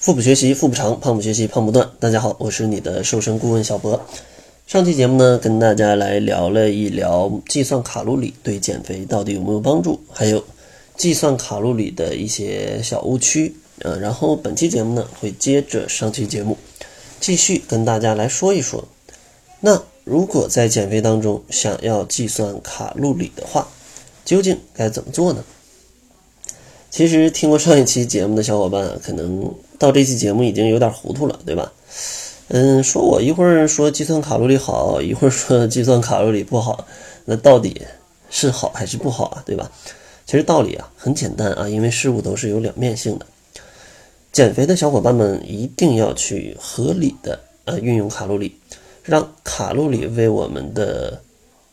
腹部学习腹部长，胖不学习胖不断。大家好，我是你的瘦身顾问小博。上期节目呢，跟大家来聊了一聊计算卡路里对减肥到底有没有帮助，还有计算卡路里的一些小误区。呃，然后本期节目呢，会接着上期节目继续跟大家来说一说。那如果在减肥当中想要计算卡路里的话，究竟该怎么做呢？其实听过上一期节目的小伙伴，可能到这期节目已经有点糊涂了，对吧？嗯，说我一会儿说计算卡路里好，一会儿说计算卡路里不好，那到底是好还是不好啊？对吧？其实道理啊很简单啊，因为事物都是有两面性的。减肥的小伙伴们一定要去合理的呃运用卡路里，让卡路里为我们的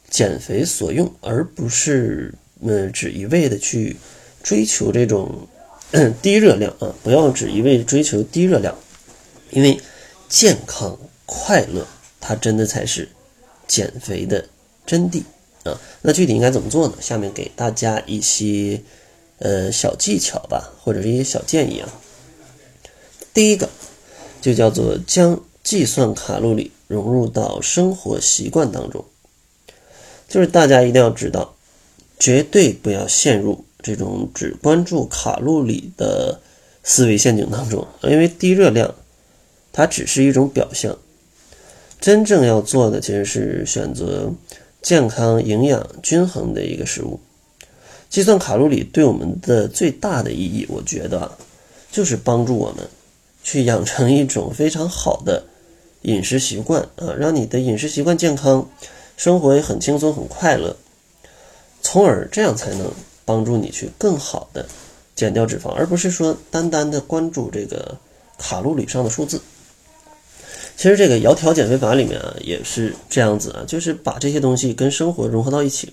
减肥所用，而不是呃只一味的去。追求这种 低热量啊，不要只一味追求低热量，因为健康快乐，它真的才是减肥的真谛啊。那具体应该怎么做呢？下面给大家一些呃小技巧吧，或者是一些小建议啊。第一个就叫做将计算卡路里融入到生活习惯当中，就是大家一定要知道，绝对不要陷入。这种只关注卡路里的思维陷阱当中，因为低热量它只是一种表象，真正要做的其实是选择健康、营养均衡的一个食物。计算卡路里对我们的最大的意义，我觉得就是帮助我们去养成一种非常好的饮食习惯啊，让你的饮食习惯健康，生活也很轻松、很快乐，从而这样才能。帮助你去更好的减掉脂肪，而不是说单单的关注这个卡路里上的数字。其实这个窈窕减肥法里面啊也是这样子啊，就是把这些东西跟生活融合到一起，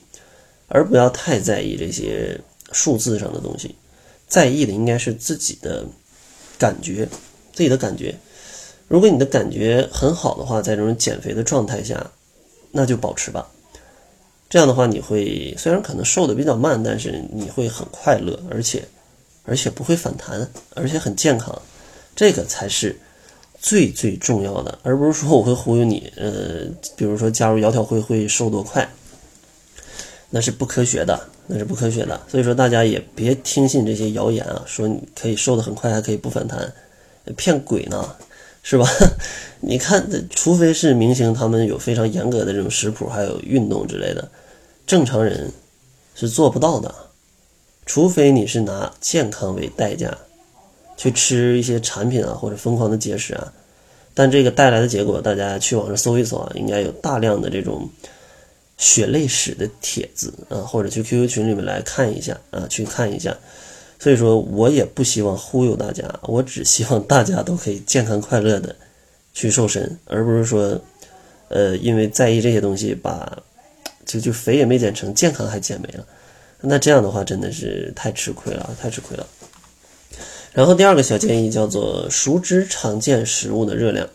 而不要太在意这些数字上的东西，在意的应该是自己的感觉，自己的感觉。如果你的感觉很好的话，在这种减肥的状态下，那就保持吧。这样的话，你会虽然可能瘦的比较慢，但是你会很快乐，而且而且不会反弹，而且很健康，这个才是最最重要的，而不是说我会忽悠你，呃，比如说加入窈窕会会瘦多快，那是不科学的，那是不科学的。所以说大家也别听信这些谣言啊，说你可以瘦的很快，还可以不反弹，骗鬼呢，是吧？你看，除非是明星，他们有非常严格的这种食谱，还有运动之类的。正常人是做不到的，除非你是拿健康为代价去吃一些产品啊，或者疯狂的节食啊。但这个带来的结果，大家去网上搜一搜啊，应该有大量的这种血泪史的帖子啊，或者去 QQ 群里面来看一下啊，去看一下。所以说我也不希望忽悠大家，我只希望大家都可以健康快乐的去瘦身，而不是说，呃，因为在意这些东西把。就就肥也没减成，健康还减没了，那这样的话真的是太吃亏了，太吃亏了。然后第二个小建议叫做熟知常见食物的热量。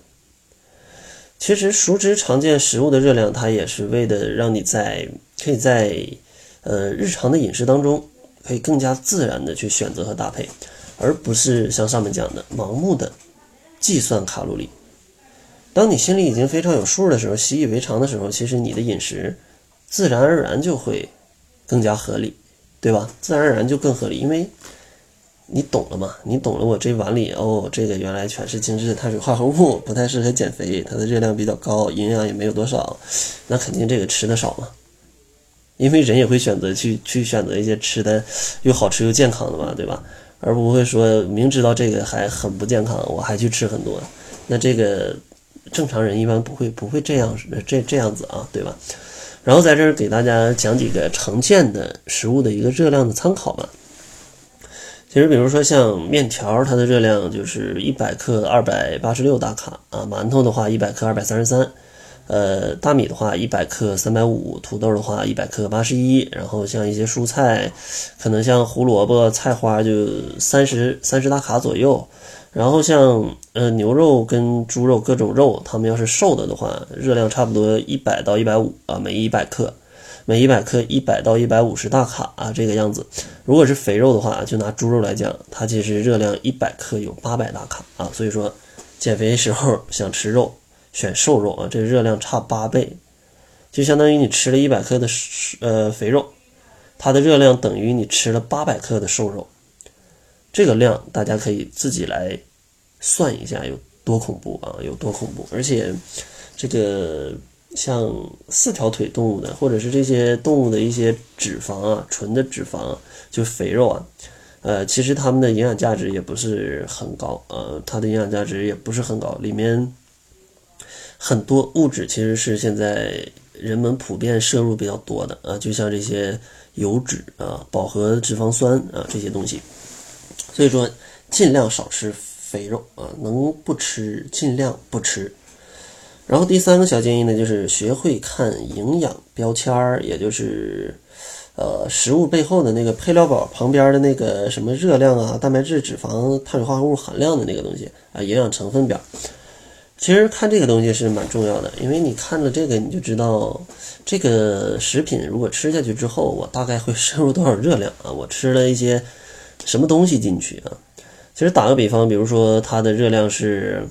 其实熟知常见食物的热量，它也是为的让你在可以在呃日常的饮食当中，可以更加自然的去选择和搭配，而不是像上面讲的盲目的计算卡路里。当你心里已经非常有数的时候，习以为常的时候，其实你的饮食。自然而然就会更加合理，对吧？自然而然就更合理，因为你懂了嘛，你懂了。我这碗里哦，这个原来全是精致的碳水化合物，不太适合减肥，它的热量比较高，营养也没有多少，那肯定这个吃的少嘛。因为人也会选择去去选择一些吃的又好吃又健康的嘛，对吧？而不会说明知道这个还很不健康，我还去吃很多。那这个正常人一般不会不会这样这这样子啊，对吧？然后在这儿给大家讲几个常见的食物的一个热量的参考吧。其实，比如说像面条，它的热量就是一百克二百八十六大卡啊；馒头的话，一百克二百三十三；呃，大米的话，一百克三百五；土豆的话，一百克八十一。然后像一些蔬菜，可能像胡萝卜、菜花就三十三十大卡左右。然后像呃牛肉跟猪肉各种肉，它们要是瘦的的话，热量差不多一百到一百五啊，每一百克。每一百克一百到一百五十大卡啊，这个样子。如果是肥肉的话，就拿猪肉来讲，它其实热量一百克有八百大卡啊。所以说，减肥时候想吃肉，选瘦肉啊，这热量差八倍，就相当于你吃了一百克的呃肥肉，它的热量等于你吃了八百克的瘦肉。这个量大家可以自己来算一下有多恐怖啊，有多恐怖，而且这个。像四条腿动物的，或者是这些动物的一些脂肪啊，纯的脂肪，就肥肉啊，呃，其实它们的营养价值也不是很高，呃，它的营养价值也不是很高，里面很多物质其实是现在人们普遍摄入比较多的啊，就像这些油脂啊、饱和脂肪酸啊这些东西，所以说尽量少吃肥肉啊，能不吃尽量不吃。然后第三个小建议呢，就是学会看营养标签儿，也就是，呃，食物背后的那个配料表旁边的那个什么热量啊、蛋白质、脂肪、碳水化合物含量的那个东西啊，营养成分表。其实看这个东西是蛮重要的，因为你看了这个，你就知道这个食品如果吃下去之后，我大概会摄入多少热量啊？我吃了一些什么东西进去啊？其实打个比方，比如说它的热量是。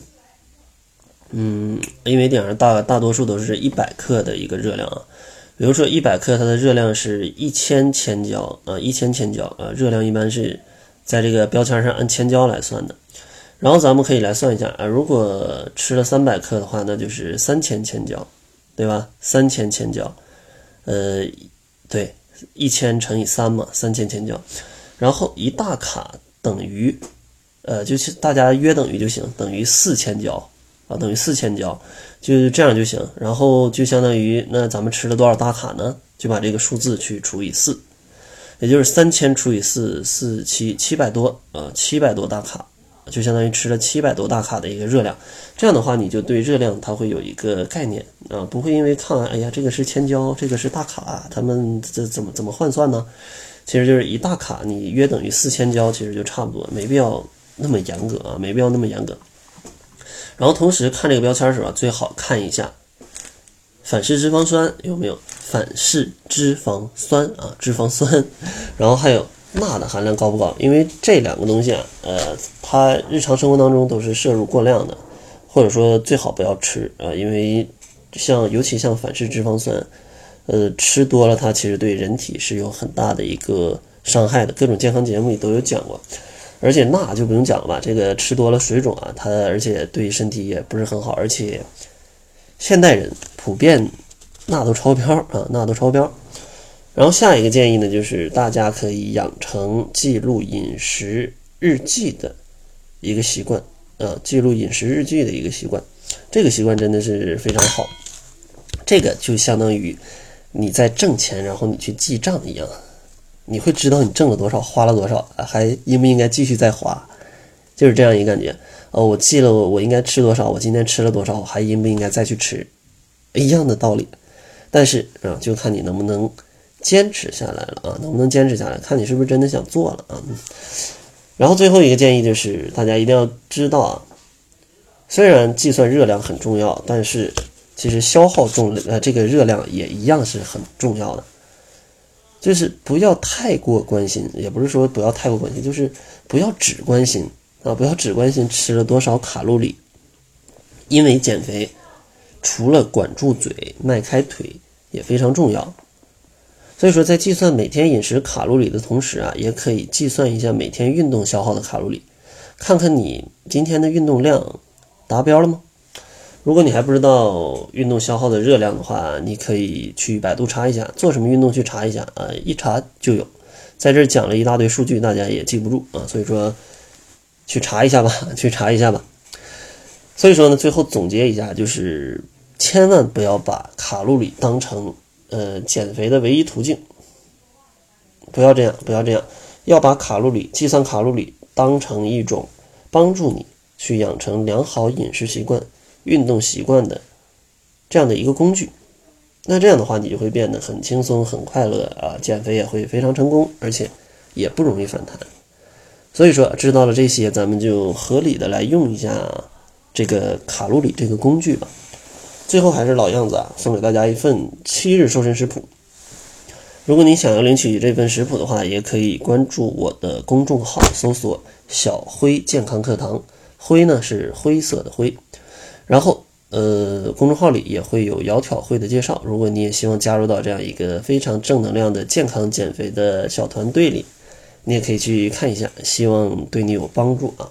嗯，因为顶上大大多数都是一百克的一个热量啊，比如说一百克它的热量是一千千焦啊，一千千焦啊，热量一般是在这个标签上按千焦来算的。然后咱们可以来算一下啊，如果吃了三百克的话，那就是三千千焦，对吧？三千千焦，呃，对，一千乘以三嘛，三千千焦。然后一大卡等于，呃，就是大家约等于就行，等于四千焦。啊，等于四千焦，就这样就行。然后就相当于那咱们吃了多少大卡呢？就把这个数字去除以四，也就是三千除以四，四七七百多啊，七百多大卡，就相当于吃了七百多大卡的一个热量。这样的话，你就对热量它会有一个概念啊，不会因为看哎呀这个是千焦，这个是大卡，他们这怎么怎么换算呢？其实就是一大卡你约等于四千焦，其实就差不多，没必要那么严格啊，没必要那么严格。然后同时看这个标签的时候，最好看一下反式脂肪酸有没有反式脂肪酸啊，脂肪酸。然后还有钠的含量高不高？因为这两个东西啊，呃，它日常生活当中都是摄入过量的，或者说最好不要吃啊，因为像尤其像反式脂肪酸，呃，吃多了它其实对人体是有很大的一个伤害的，各种健康节目里都有讲过。而且钠就不用讲了吧，这个吃多了水肿啊，它而且对身体也不是很好，而且现代人普遍钠都超标啊，钠都超标。然后下一个建议呢，就是大家可以养成记录饮食日记的一个习惯啊，记录饮食日记的一个习惯，这个习惯真的是非常好。这个就相当于你在挣钱，然后你去记账一样。你会知道你挣了多少，花了多少，还应不应该继续再花，就是这样一个感觉。哦，我记了我应该吃多少，我今天吃了多少，我还应不应该再去吃，一样的道理。但是啊，就看你能不能坚持下来了啊，能不能坚持下来，看你是不是真的想做了啊。然后最后一个建议就是，大家一定要知道啊，虽然计算热量很重要，但是其实消耗重呃这个热量也一样是很重要的。就是不要太过关心，也不是说不要太过关心，就是不要只关心啊，不要只关心吃了多少卡路里。因为减肥除了管住嘴、迈开腿也非常重要。所以说，在计算每天饮食卡路里的同时啊，也可以计算一下每天运动消耗的卡路里，看看你今天的运动量达标了吗？如果你还不知道运动消耗的热量的话，你可以去百度查一下，做什么运动去查一下啊，一查就有。在这讲了一大堆数据，大家也记不住啊，所以说去查一下吧，去查一下吧。所以说呢，最后总结一下，就是千万不要把卡路里当成呃减肥的唯一途径，不要这样，不要这样，要把卡路里计算卡路里当成一种帮助你去养成良好饮食习惯。运动习惯的这样的一个工具，那这样的话你就会变得很轻松、很快乐啊，减肥也会非常成功，而且也不容易反弹。所以说，知道了这些，咱们就合理的来用一下这个卡路里这个工具吧。最后还是老样子啊，送给大家一份七日瘦身食谱。如果你想要领取这份食谱的话，也可以关注我的公众号，搜索“小辉健康课堂”，灰呢是灰色的灰。然后，呃，公众号里也会有窈窕会的介绍。如果你也希望加入到这样一个非常正能量的健康减肥的小团队里，你也可以去看一下，希望对你有帮助啊。